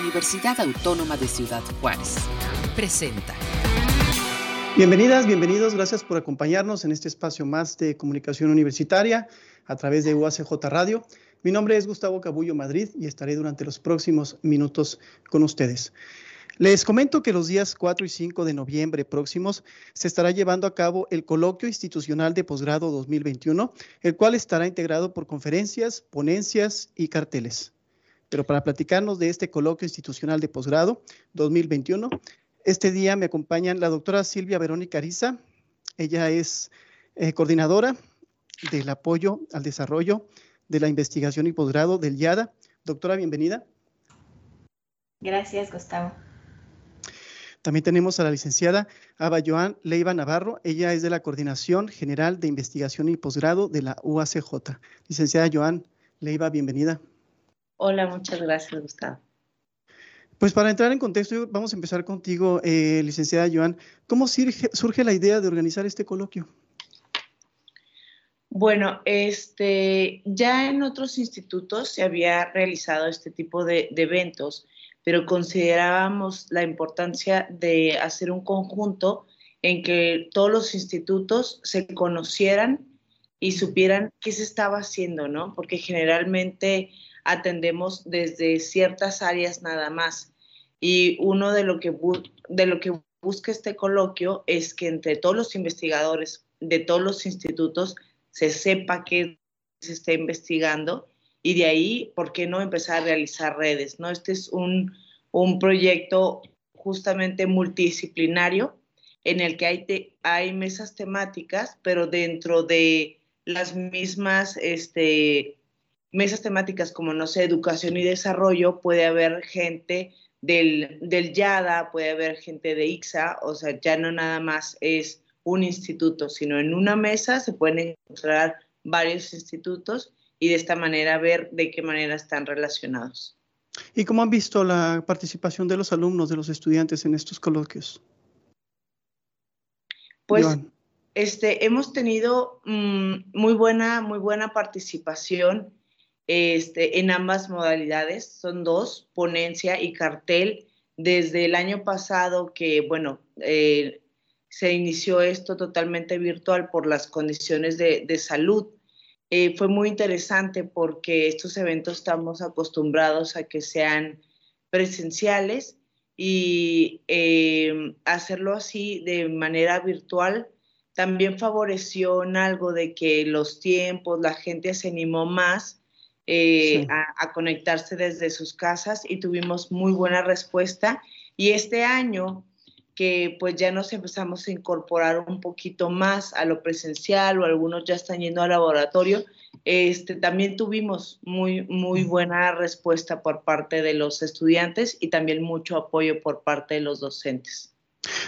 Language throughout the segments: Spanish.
Universidad Autónoma de Ciudad Juárez. Presenta. Bienvenidas, bienvenidos. Gracias por acompañarnos en este espacio más de comunicación universitaria a través de UACJ Radio. Mi nombre es Gustavo Cabullo Madrid y estaré durante los próximos minutos con ustedes. Les comento que los días 4 y 5 de noviembre próximos se estará llevando a cabo el Coloquio Institucional de Posgrado 2021, el cual estará integrado por conferencias, ponencias y carteles. Pero para platicarnos de este Coloquio Institucional de Posgrado 2021, este día me acompañan la doctora Silvia Verónica Ariza. Ella es eh, coordinadora del apoyo al desarrollo de la investigación y posgrado del YADA. Doctora, bienvenida. Gracias, Gustavo. También tenemos a la licenciada Ava Joan Leiva Navarro. Ella es de la Coordinación General de Investigación y Posgrado de la UACJ. Licenciada Joan Leiva, bienvenida. Hola, muchas gracias, Gustavo. Pues para entrar en contexto, vamos a empezar contigo, eh, licenciada Joan. ¿Cómo surge, la idea de organizar este coloquio? Bueno, este, ya en otros institutos se había realizado este tipo de eventos pero considerábamos la importancia de hacer un conjunto en que todos los institutos se conocieran y supieran qué se estaba haciendo, ¿no? Porque generalmente atendemos desde ciertas áreas nada más. Y uno de lo que, de lo que busca este coloquio es que entre todos los investigadores de todos los institutos se sepa qué se está investigando y de ahí, ¿por qué no empezar a realizar redes? ¿no? Este es un, un proyecto justamente multidisciplinario en el que hay, hay mesas temáticas, pero dentro de las mismas este, mesas temáticas como, no sé, educación y desarrollo, puede haber gente del, del YADA, puede haber gente de IXA, o sea, ya no nada más es un instituto, sino en una mesa se pueden encontrar varios institutos y de esta manera ver de qué manera están relacionados. ¿Y cómo han visto la participación de los alumnos, de los estudiantes en estos coloquios? Pues este, hemos tenido mm, muy, buena, muy buena participación este, en ambas modalidades. Son dos, ponencia y cartel. Desde el año pasado que, bueno, eh, se inició esto totalmente virtual por las condiciones de, salud eh, fue muy interesante porque estos eventos estamos acostumbrados a que sean presenciales y eh, hacerlo así de manera virtual también favoreció en algo de que los tiempos, la gente se animó más eh, a, conectarse desde sus casas y tuvimos muy buena respuesta. Y este año que pues ya nos empezamos a incorporar un poquito más a lo presencial o algunos ya están yendo al laboratorio, este, también tuvimos muy, muy buena respuesta por parte de los estudiantes y también mucho apoyo por parte de los docentes.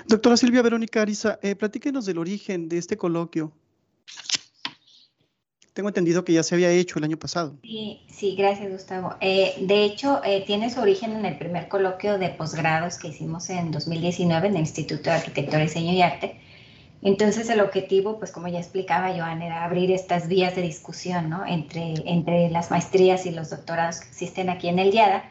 Doctora Silvia Verónica Ariza, eh, platíquenos del origen de este coloquio. Tengo entendido que ya se había hecho el año pasado. Sí, sí gracias Gustavo. Eh, de hecho, eh, tiene su origen en el primer coloquio de posgrados que hicimos en 2019 en el Instituto de Arquitectura, Diseño y Arte. Entonces el objetivo, pues como ya explicaba Joan, era abrir estas vías de discusión ¿no? entre, entre las maestrías y los doctorados que existen aquí en el DIADA.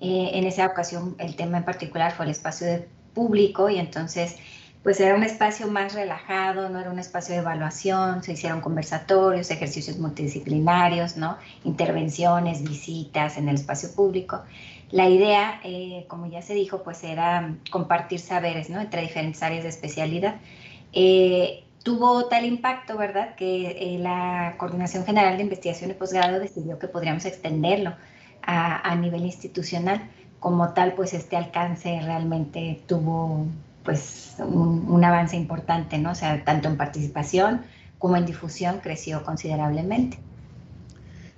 Eh, en esa ocasión el tema en particular fue el espacio de público y entonces pues era un espacio más relajado, no era un espacio de evaluación, se hicieron conversatorios, ejercicios multidisciplinarios, ¿no? intervenciones, visitas en el espacio público. La idea, eh, como ya se dijo, pues era compartir saberes ¿no? entre diferentes áreas de especialidad. Eh, tuvo tal impacto, ¿verdad?, que eh, la Coordinación General de Investigación y Posgrado decidió que podríamos extenderlo a, a nivel institucional. Como tal, pues este alcance realmente tuvo pues un, avance importante, ¿no? O sea, tanto en participación como en difusión creció considerablemente.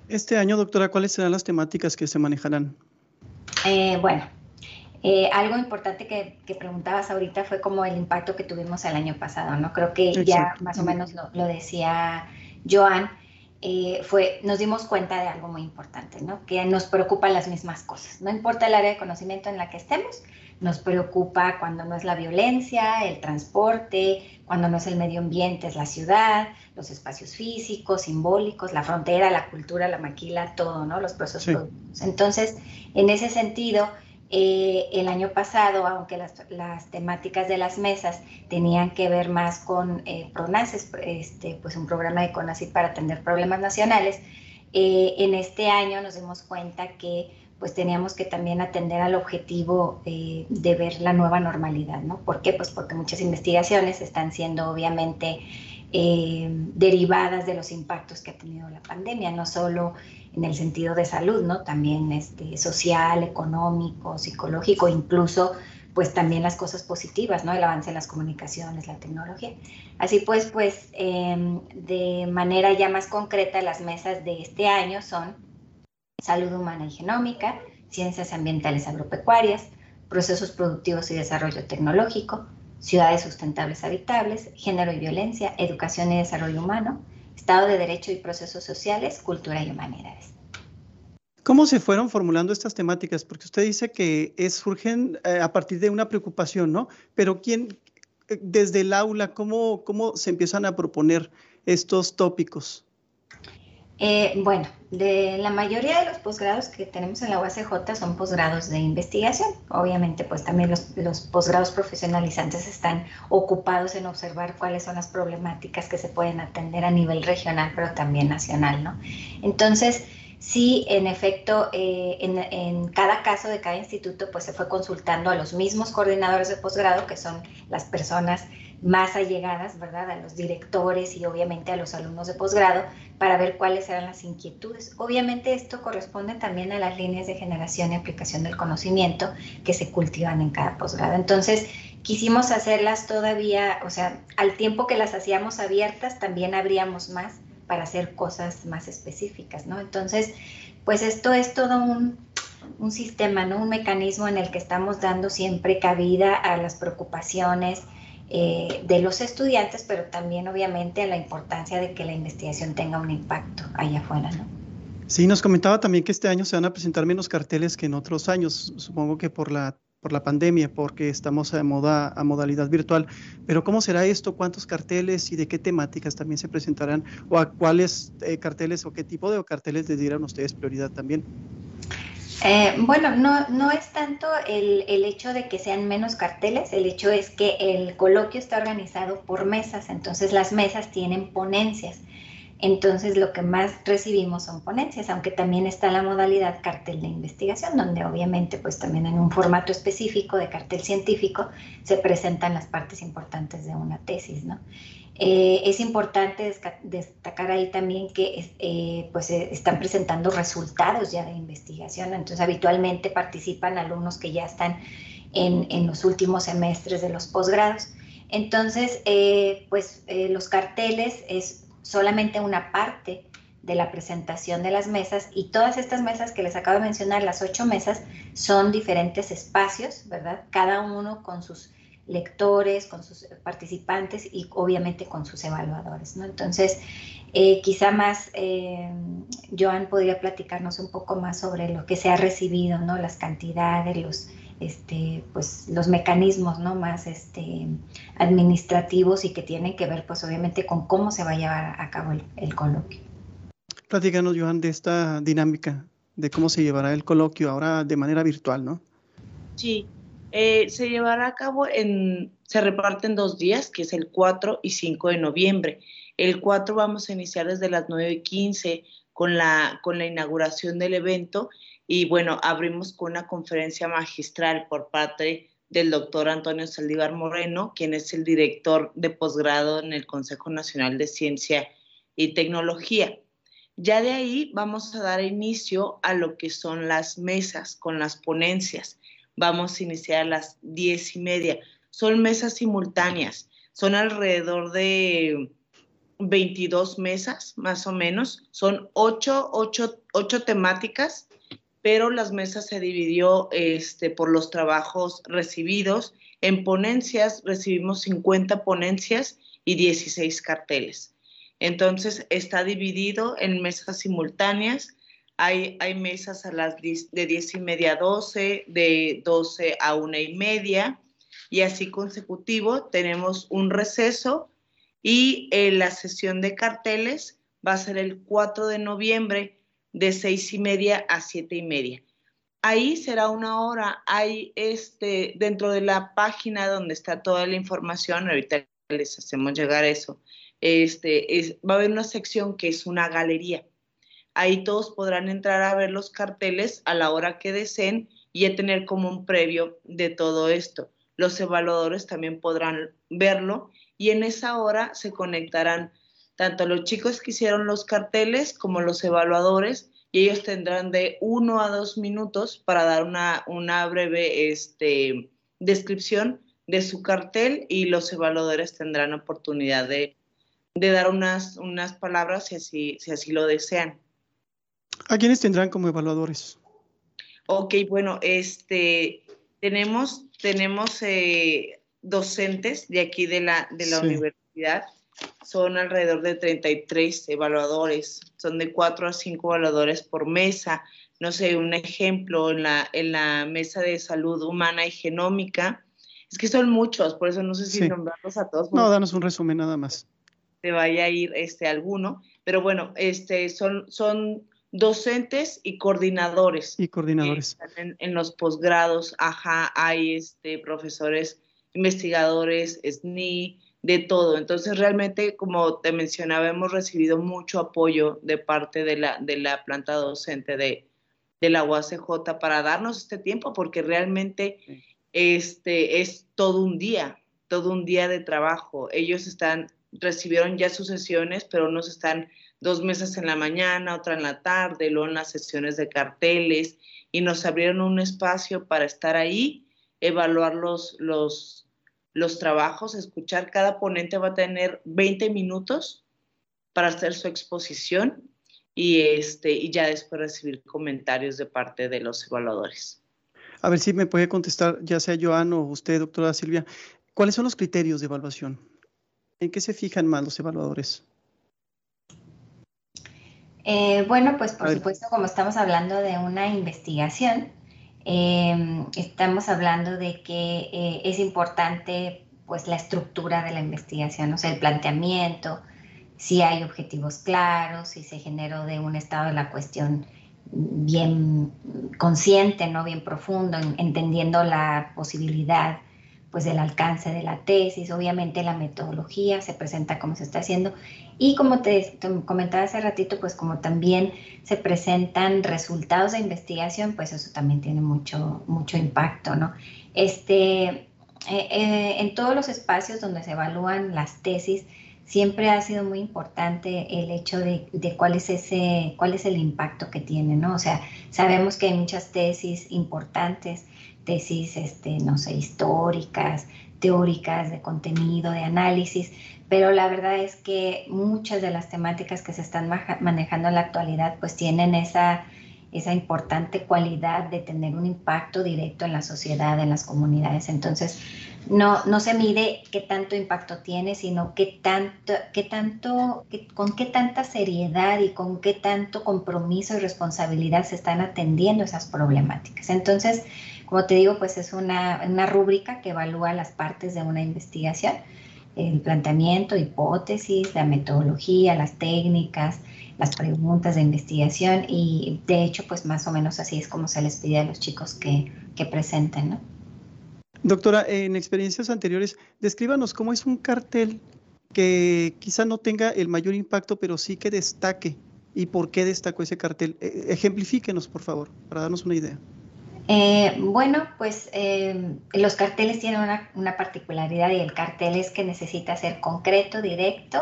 Este año, doctora, ¿cuáles serán las temáticas que se manejarán? Eh, bueno, eh, algo importante que, preguntabas ahorita fue como el impacto que tuvimos el año pasado, ¿no? Creo que ya más o menos lo, decía Joan, eh, fue, nos dimos cuenta de algo muy importante, ¿no? Que nos preocupan las mismas cosas. No importa el área de conocimiento en la que estemos, nos preocupa cuando no es la violencia, el transporte, cuando no es el medio ambiente, es la ciudad, los espacios físicos, simbólicos, la frontera, la cultura, la maquila, todo, ¿no? Los procesos Entonces, en ese sentido, Eh, el año pasado, aunque las, temáticas de las mesas tenían que ver más con eh, PRONACES, este, pues un programa de CONACYT para atender problemas nacionales, eh, en este año nos dimos cuenta que pues teníamos que también atender al objetivo eh, de ver la nueva normalidad, ¿no? ¿Por qué? Pues porque muchas investigaciones están siendo obviamente eh, derivadas de los impactos que ha tenido la pandemia, no solo en el sentido de salud, ¿no? También este, social, económico, psicológico, incluso pues también las cosas positivas, ¿no? El avance en las comunicaciones, la tecnología. Así pues, pues em, de manera ya más concreta, las mesas de este año son salud humana y genómica, ciencias ambientales agropecuarias, procesos productivos y desarrollo tecnológico, ciudades sustentables habitables, género y violencia, educación y desarrollo humano, Estado de Derecho y procesos sociales, cultura y humanidades. ¿Cómo se fueron formulando estas temáticas? Porque usted dice que surgen eh, a partir de una preocupación, ¿no? Pero ¿quién, eh, desde el aula, cómo, cómo se empiezan a proponer estos tópicos? Eh, bueno, de la mayoría de los posgrados que tenemos en la UACJ son posgrados de investigación. Obviamente, pues también los, posgrados profesionalizantes están ocupados en observar cuáles son las problemáticas que se pueden atender a nivel regional, pero también nacional, ¿no? Entonces, Sí, en efecto, eh, en, cada caso de cada instituto, pues se fue consultando a los mismos coordinadores de posgrado, que son las personas más allegadas, ¿verdad? A los directores y obviamente a los alumnos de posgrado, para ver cuáles eran las inquietudes. Obviamente esto corresponde también a las líneas de generación y aplicación del conocimiento que se cultivan en cada posgrado. Entonces, quisimos hacerlas todavía, o sea, al tiempo que las hacíamos abiertas, también abríamos más para hacer cosas más específicas, ¿no? Entonces, pues esto es todo un, sistema, ¿no? Un mecanismo en el que estamos dando siempre cabida a las preocupaciones eh, de los estudiantes, pero también obviamente a la importancia de que la investigación tenga un impacto allá afuera, ¿no? Sí, nos comentaba también que este año se van a presentar menos carteles que en otros años, supongo que por la por la pandemia, porque estamos a, moda, a modalidad virtual. Pero ¿cómo será esto? ¿Cuántos carteles y de qué temáticas también se presentarán? ¿O a cuáles eh, carteles o qué tipo de carteles les dirán ustedes prioridad también? Eh, bueno, no, no es tanto el, el, hecho de que sean menos carteles, el hecho es que el coloquio está organizado por mesas, entonces las mesas tienen ponencias. Entonces lo que más recibimos son ponencias, aunque también está la modalidad cartel de investigación, donde obviamente pues también en un formato específico de cartel científico se presentan las partes importantes de una tesis, ¿no? Eh, es importante destacar ahí también que eh, pues eh, están presentando resultados ya de investigación, entonces habitualmente participan alumnos que ya están en, en los últimos semestres de los posgrados. Entonces, pues los carteles es solamente una parte de la presentación de las mesas y todas estas mesas que les acabo de mencionar, las ocho mesas, son diferentes espacios, ¿verdad? Cada uno con sus lectores, con sus participantes y obviamente con sus evaluadores, ¿no? Entonces, eh, quizá más, eh, Joan podría platicarnos un poco más sobre lo que se ha recibido, ¿no? Las cantidades, los, este, pues, los mecanismos ¿no? más este, administrativos y que tienen que ver pues obviamente con cómo se va a llevar a cabo el, coloquio. Platícanos, Joan, de esta dinámica, de cómo se llevará el coloquio ahora de manera virtual, ¿no? Sí, eh, se llevará a cabo en, se reparte en dos días, que es el 4 y 5 de noviembre. El 4 vamos a iniciar desde las 9 y 15 con la, con la inauguración del evento y bueno, abrimos con una conferencia magistral por parte del doctor Antonio Saldívar Moreno, quien es el director de posgrado en el Consejo Nacional de Ciencia y Tecnología. Ya de ahí vamos a dar inicio a lo que son las mesas con las ponencias. Vamos a iniciar a las diez y media. Son mesas simultáneas, son alrededor de 22 mesas, más o menos. Son ocho, ocho, ocho temáticas pero las mesas se dividió este, por los trabajos recibidos. En ponencias recibimos 50 ponencias y 16 carteles. Entonces está dividido en mesas simultáneas. Hay, mesas a las de 10 y media a 12, de 12 a 1 y media, y así consecutivo. Tenemos un receso y eh, la sesión de carteles va a ser el 4 de noviembre de seis y media a siete y media. Ahí será una hora. Hay este, dentro de la página donde está toda la información, ahorita les hacemos llegar eso, este, es, va a haber una sección que es una galería. Ahí todos podrán entrar a ver los carteles a la hora que deseen y a tener como un previo de todo esto. Los evaluadores también podrán verlo y en esa hora se conectarán tanto los chicos que hicieron los carteles como los evaluadores y ellos tendrán de uno a dos minutos para dar una, una breve este, descripción de su cartel y los evaluadores tendrán oportunidad de, dar unas, unas palabras si así, si así lo desean. ¿A quiénes tendrán como evaluadores? Ok, bueno, este, tenemos, tenemos eh, docentes de aquí de la, de la universidad. Son alrededor de 33 evaluadores. Son de 4 a 5 evaluadores por mesa. No sé, un ejemplo, en la, en la mesa de salud humana y genómica. Es que son muchos, por eso no sé si nombrarlos a todos. No, danos un resumen nada más. Te vaya a ir este, alguno. Pero bueno, este, son, son docentes y coordinadores. Y coordinadores. En, los posgrados, ajá, hay este, profesores, investigadores, SNI, de todo. Entonces, realmente, como te mencionaba, hemos recibido mucho apoyo de parte de la, de la planta docente de, de la UACJ para darnos este tiempo, porque realmente este, es todo un día, todo un día de trabajo. Ellos están, recibieron ya sus sesiones, pero nos están dos mesas en la mañana, otra en la tarde, luego en las sesiones de carteles y nos abrieron un espacio para estar ahí, evaluar los, los, los trabajos, escuchar. Cada ponente va a tener 20 minutos para hacer su exposición y, este, y ya después recibir comentarios de parte de los evaluadores. A ver si me puede contestar, ya sea Joan o usted, doctora Silvia, ¿cuáles son los criterios de evaluación? ¿En qué se fijan más los evaluadores? Eh, bueno, pues por supuesto, como estamos hablando de una investigación, em, estamos hablando de que eh, es importante pues la estructura de la investigación, o sea, el planteamiento, si hay objetivos claros, si se generó de un estado de la cuestión bien consciente, no bien profundo, entendiendo la posibilidad pues del alcance de la tesis, obviamente la metodología se presenta como se está haciendo y como te, comentaba hace ratito, pues como también se presentan resultados de investigación, pues eso también tiene mucho, mucho impacto, ¿no? Este, eh, eh, en todos los espacios donde se evalúan las tesis, siempre ha sido muy importante el hecho de, cuál es ese, cuál es el impacto que tiene, ¿no? O sea, sabemos que hay muchas tesis importantes tesis, este, no sé, históricas, teóricas, de contenido, de análisis, pero la verdad es que muchas de las temáticas que se están manejando en la actualidad pues tienen esa, esa importante cualidad de tener un impacto directo en la sociedad, en las comunidades. Entonces, no, no se mide qué tanto impacto tiene, sino qué tanto, qué tanto, con qué tanta seriedad y con qué tanto compromiso y responsabilidad se están atendiendo esas problemáticas. Entonces, como te digo, pues es una, una rúbrica que evalúa las partes de una investigación, el planteamiento, hipótesis, la metodología, las técnicas, las preguntas de investigación y de hecho, pues más o menos así es como se les pide a los chicos que, que presenten, ¿no? Doctora, en experiencias anteriores, descríbanos cómo es un cartel que quizá no tenga el mayor impacto, pero sí que destaque. ¿Y por qué destacó ese cartel? E, ejemplifíquenos, por favor, para darnos una idea. Eh, bueno, pues eh, los carteles tienen una, particularidad y el cartel es que necesita ser concreto, directo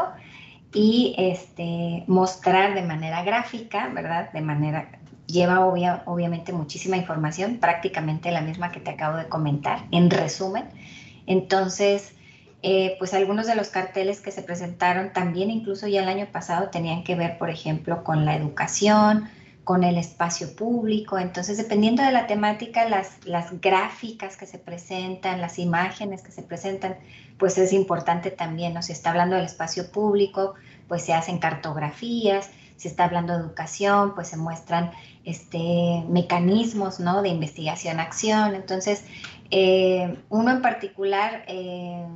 y este, mostrar de manera gráfica, ¿verdad? De manera, lleva obviamente muchísima información, prácticamente la misma que te acabo de comentar, en resumen. Entonces, eh, pues algunos de los carteles que se presentaron también incluso ya el año pasado tenían que ver, por ejemplo, con la educación, con el espacio público. Entonces, dependiendo de la temática, las, las gráficas que se presentan, las imágenes que se presentan, pues es importante también, ¿no? Si está hablando del espacio público, pues se hacen cartografías, si está hablando de educación, pues se muestran este, mecanismos, ¿no? De investigación-acción. Entonces, eh, uno en particular... Eh,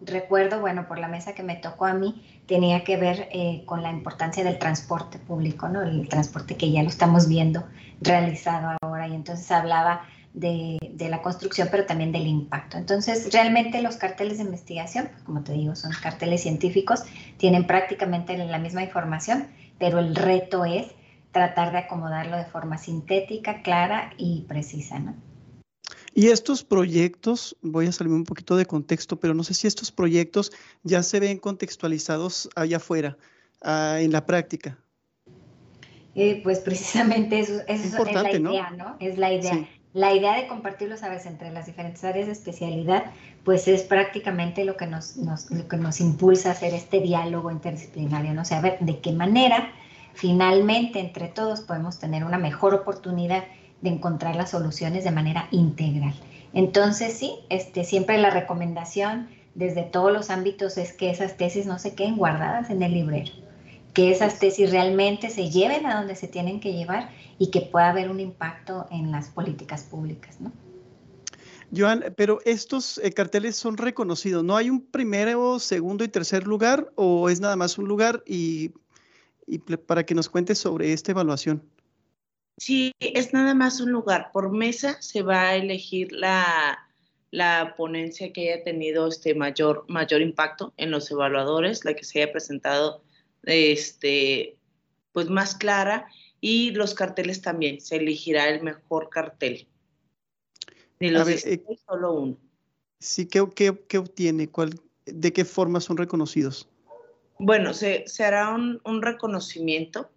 recuerdo, bueno, por la mesa que me tocó a mí, tenía que ver eh, con la importancia del transporte público, ¿no? El transporte que ya lo estamos viendo realizado ahora y entonces hablaba de, la construcción, pero también del impacto. Entonces, realmente los carteles de investigación, pues, como te digo, son carteles científicos, tienen prácticamente la misma información, pero el reto es tratar de acomodarlo de forma sintética, clara y precisa, ¿no? Y estos proyectos, voy a salir un poquito de contexto, pero no sé si estos proyectos ya se ven contextualizados allá afuera, ah, en la práctica. Eh, pues precisamente eso, es la idea, ¿no? Es la idea. La idea de compartir los saberes entre las diferentes áreas de especialidad, pues es prácticamente lo que nos, lo que nos impulsa a hacer este diálogo interdisciplinario, ¿no? O a ver de qué manera finalmente entre todos podemos tener una mejor oportunidad de encontrar las soluciones de manera integral. Entonces, sí, este, siempre la recomendación desde todos los ámbitos es que esas tesis no se queden guardadas en el librero, que esas tesis realmente se lleven a donde se tienen que llevar y que pueda haber un impacto en las políticas públicas, ¿no? Joan, pero estos eh, carteles son reconocidos, ¿no hay un primero, segundo y tercer lugar o es nada más un lugar y, y para que nos cuentes sobre esta evaluación? Sí, es nada más un lugar. Por mesa se va a elegir la, ponencia que haya tenido este mayor, mayor impacto en los evaluadores, la que se haya presentado este, pues más clara y los carteles también, se elegirá el mejor cartel. De los eh, solo uno. Sí, ¿qué, obtiene? ¿Cuál, ¿De qué forma son reconocidos? Bueno, se, hará un, reconocimiento,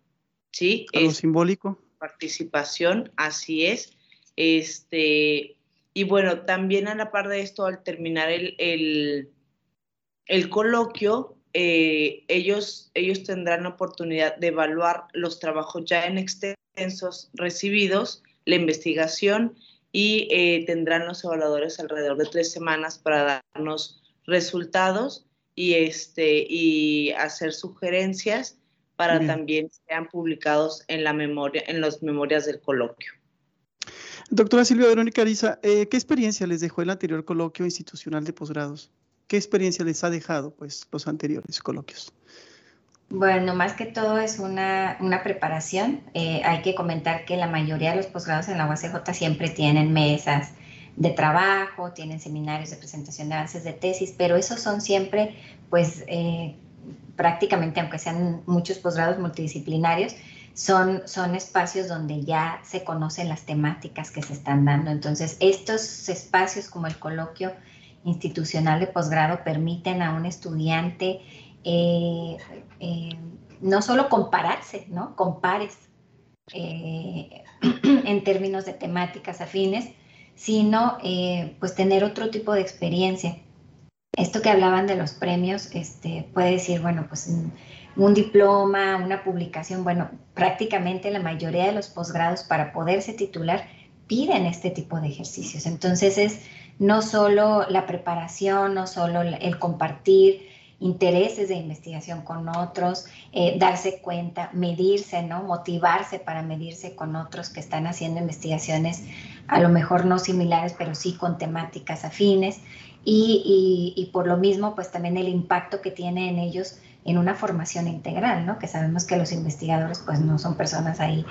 ¿sí? ¿Algo simbólico? participación, así es. Este, y bueno, también a la par de esto, al terminar el, el, coloquio, eh, ellos, ellos tendrán la oportunidad de evaluar los trabajos ya en extensos recibidos, la investigación y eh, tendrán los evaluadores alrededor de tres semanas para darnos resultados y, este, y hacer sugerencias para también sean publicados en la memoria, en las memorias del coloquio. Doctora Silvia Verónica Ariza, eh, ¿qué experiencia les dejó el anterior coloquio institucional de posgrados? ¿Qué experiencia les ha dejado pues, los anteriores coloquios? Bueno, más que todo es una, preparación. Eh, hay que comentar que la mayoría de los posgrados en la UACJ siempre tienen mesas de trabajo, tienen seminarios de presentación de avances de tesis, pero esos son siempre, pues, eh, prácticamente, aunque sean muchos posgrados multidisciplinarios, son, son espacios donde ya se conocen las temáticas que se están dando. Entonces, estos espacios como el coloquio institucional de posgrado permiten a un estudiante eh, eh, no solo compararse, ¿no? Compares eh, en términos de temáticas afines, sino pues tener otro tipo de experiencia esto que hablaban de los premios, este, puede decir, bueno, pues un, diploma, una publicación, bueno, prácticamente la mayoría de los posgrados para poderse titular piden este tipo de ejercicios. Entonces es no solo la preparación, no solo el compartir intereses de investigación con otros, eh, darse cuenta, medirse, ¿no? Motivarse para medirse con otros que están haciendo investigaciones a lo mejor no similares, pero sí con temáticas afines y, por lo mismo, pues también el impacto que tiene en ellos en una formación integral, ¿no? Que sabemos que los investigadores pues no son personas ahí,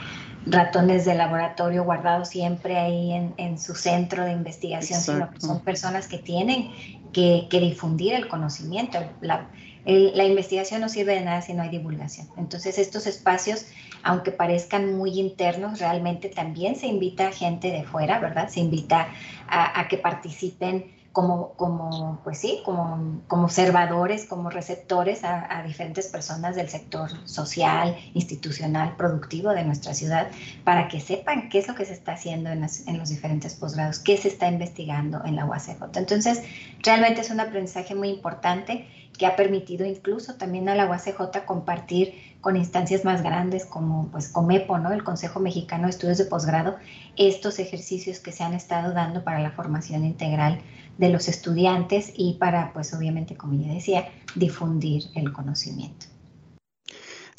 ratones de laboratorio guardados siempre ahí en, su centro de investigación, sino que son personas que tienen que, difundir el conocimiento. La, la, investigación no sirve de nada si no hay divulgación. Entonces estos espacios, aunque parezcan muy internos, realmente también se invita a gente de fuera, ¿verdad? Se invita a, a que participen como, como, pues sí, como, como observadores, como receptores a, diferentes personas del sector social, institucional, productivo de nuestra ciudad, para que sepan qué es lo que se está haciendo en, en los diferentes posgrados, qué se está investigando en la UACJ. Entonces, realmente es un aprendizaje muy importante que ha permitido incluso también a la UACJ compartir con instancias más grandes como pues COMEPO, ¿no? el Consejo Mexicano de Estudios de Posgrado, estos ejercicios que se han estado dando para la formación integral de los estudiantes y para, pues obviamente, como ya decía, difundir el conocimiento.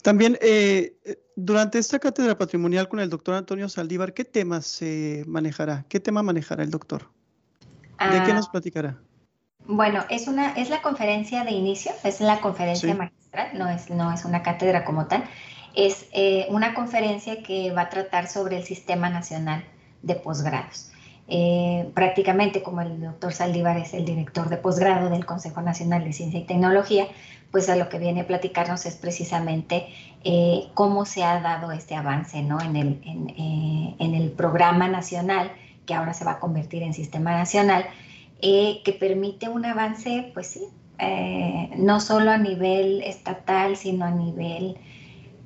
También, eh, durante esta cátedra patrimonial con el doctor Antonio Saldívar, ¿qué temas se manejará? ¿Qué tema manejará el doctor? ¿De qué ah, nos platicará? Bueno, es una es la conferencia de inicio, es la conferencia magistral, no es no es una cátedra como tal, es eh, una conferencia que va a tratar sobre el sistema nacional de posgrados. Eh, prácticamente como el doctor Saldívar es el director de posgrado del Consejo Nacional de Ciencia y Tecnología, pues a lo que viene a platicarnos es precisamente eh, cómo se ha dado este avance ¿no? en, el, en, en, el programa nacional, que ahora se va a convertir en sistema nacional, que permite un avance, pues sí, no solo a nivel estatal, sino a nivel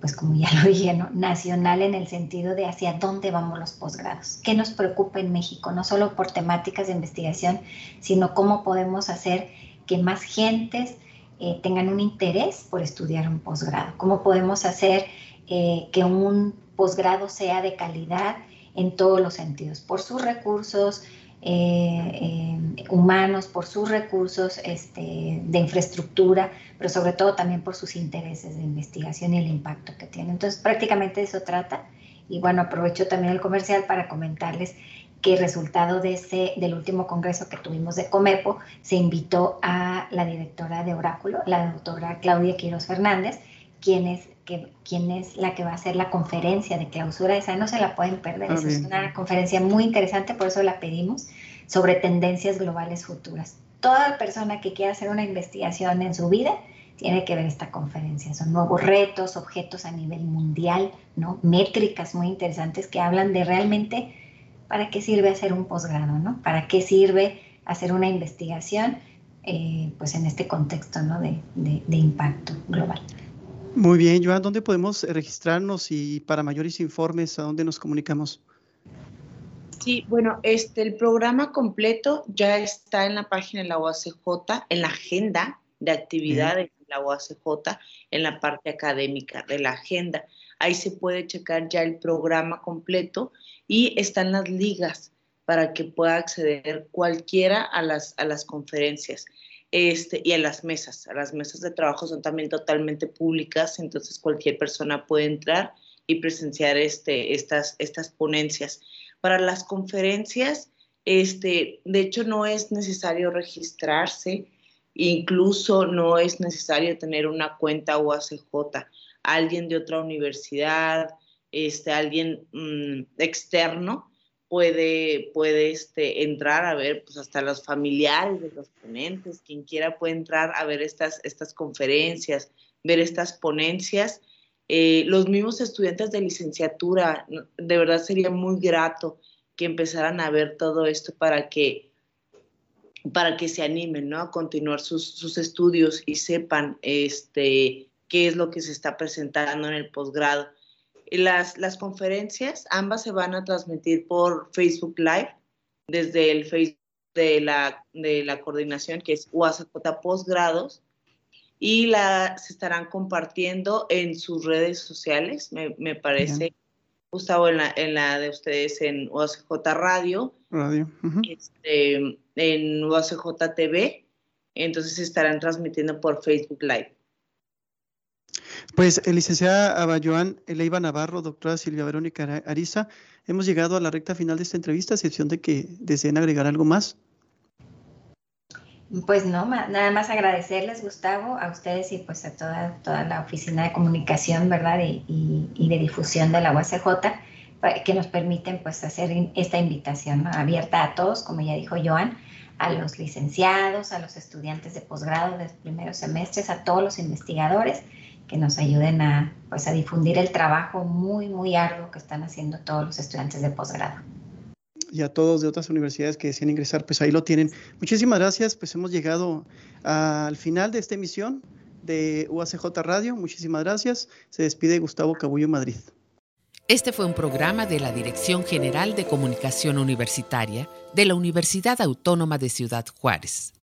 pues como ya lo dije, nacional en el sentido de hacia dónde vamos los posgrados, qué nos preocupa en México, no solo por temáticas de investigación, sino cómo podemos hacer que más gentes eh, tengan un interés por estudiar un posgrado, cómo podemos hacer eh, que un posgrado sea de calidad en todos los sentidos, por sus recursos, eh, humanos, por sus recursos este, de infraestructura, pero sobre todo también por sus intereses de investigación y el impacto que tiene. Entonces, prácticamente eso trata. Y bueno, aprovecho también el comercial para comentarles que resultado de ese, del último congreso que tuvimos de Comepo, se invitó a la directora de Oráculo, la doctora Claudia Quiroz Fernández, quien es, que, quien es la que va a hacer la conferencia de clausura. Esa no se la pueden perder, ah, es una conferencia muy interesante, por eso la pedimos, sobre tendencias globales futuras toda persona que quiera hacer una investigación en su vida tiene que ver esta conferencia. Son nuevos retos, objetos a nivel mundial, ¿no? métricas muy interesantes que hablan de realmente para qué sirve hacer un posgrado, ¿no? para qué sirve hacer una investigación eh, pues en este contexto ¿no? de, de impacto global. Muy bien, Joan, ¿dónde podemos registrarnos y para mayores informes a dónde nos comunicamos? Sí, bueno, este, el programa completo ya está en la página de la UACJ, en la agenda de actividades de la UACJ, en la parte académica de la agenda. Ahí se puede checar ya el programa completo y están las ligas para que pueda acceder cualquiera a las, a las conferencias. Este, y a las mesas. Las mesas de trabajo son también totalmente públicas, entonces cualquier persona puede entrar y presenciar este, estas, estas ponencias. Para las conferencias, este, de hecho no es necesario registrarse, incluso no es necesario tener una cuenta UACJ. Alguien de otra universidad, este, alguien mm, externo puede, puede este, entrar a ver, pues hasta los familiares de los ponentes, quien quiera puede entrar a ver estas, estas conferencias, ver estas ponencias eh, los mismos estudiantes de licenciatura, de verdad sería muy grato que empezaran a ver todo esto para que, para que se animen ¿no? a continuar sus, sus estudios y sepan este, qué es lo que se está presentando en el posgrado. Las, las conferencias, ambas se van a transmitir por Facebook Live desde el Facebook de la, de la coordinación que es UASJ Posgrados y la, se estarán compartiendo en sus redes sociales, me, parece. Gustavo, en la, en la de ustedes en UACJ Radio, Radio. este, en UACJ TV, entonces se estarán transmitiendo por Facebook Live. Pues, licenciada Abayoan Eleiva Navarro, doctora Silvia Verónica Ariza, hemos llegado a la recta final de esta entrevista, a excepción de que deseen agregar algo más. Pues no, nada más agradecerles, Gustavo, a ustedes y pues a toda, toda la oficina de comunicación, ¿verdad? Y, de difusión de la UACJ, que nos permiten pues hacer esta invitación abierta a todos, como ya dijo Joan, a los licenciados, a los estudiantes de posgrado de primeros semestres, a todos los investigadores que nos ayuden a, pues, a difundir el trabajo muy, muy arduo que están haciendo todos los estudiantes de posgrado y a todos de otras universidades que desean ingresar, pues ahí lo tienen. Muchísimas gracias, pues hemos llegado al final de esta emisión de UACJ Radio. Muchísimas gracias. Se despide Gustavo Cabullo Madrid. Este fue un programa de la Dirección General de Comunicación Universitaria de la Universidad Autónoma de Ciudad Juárez.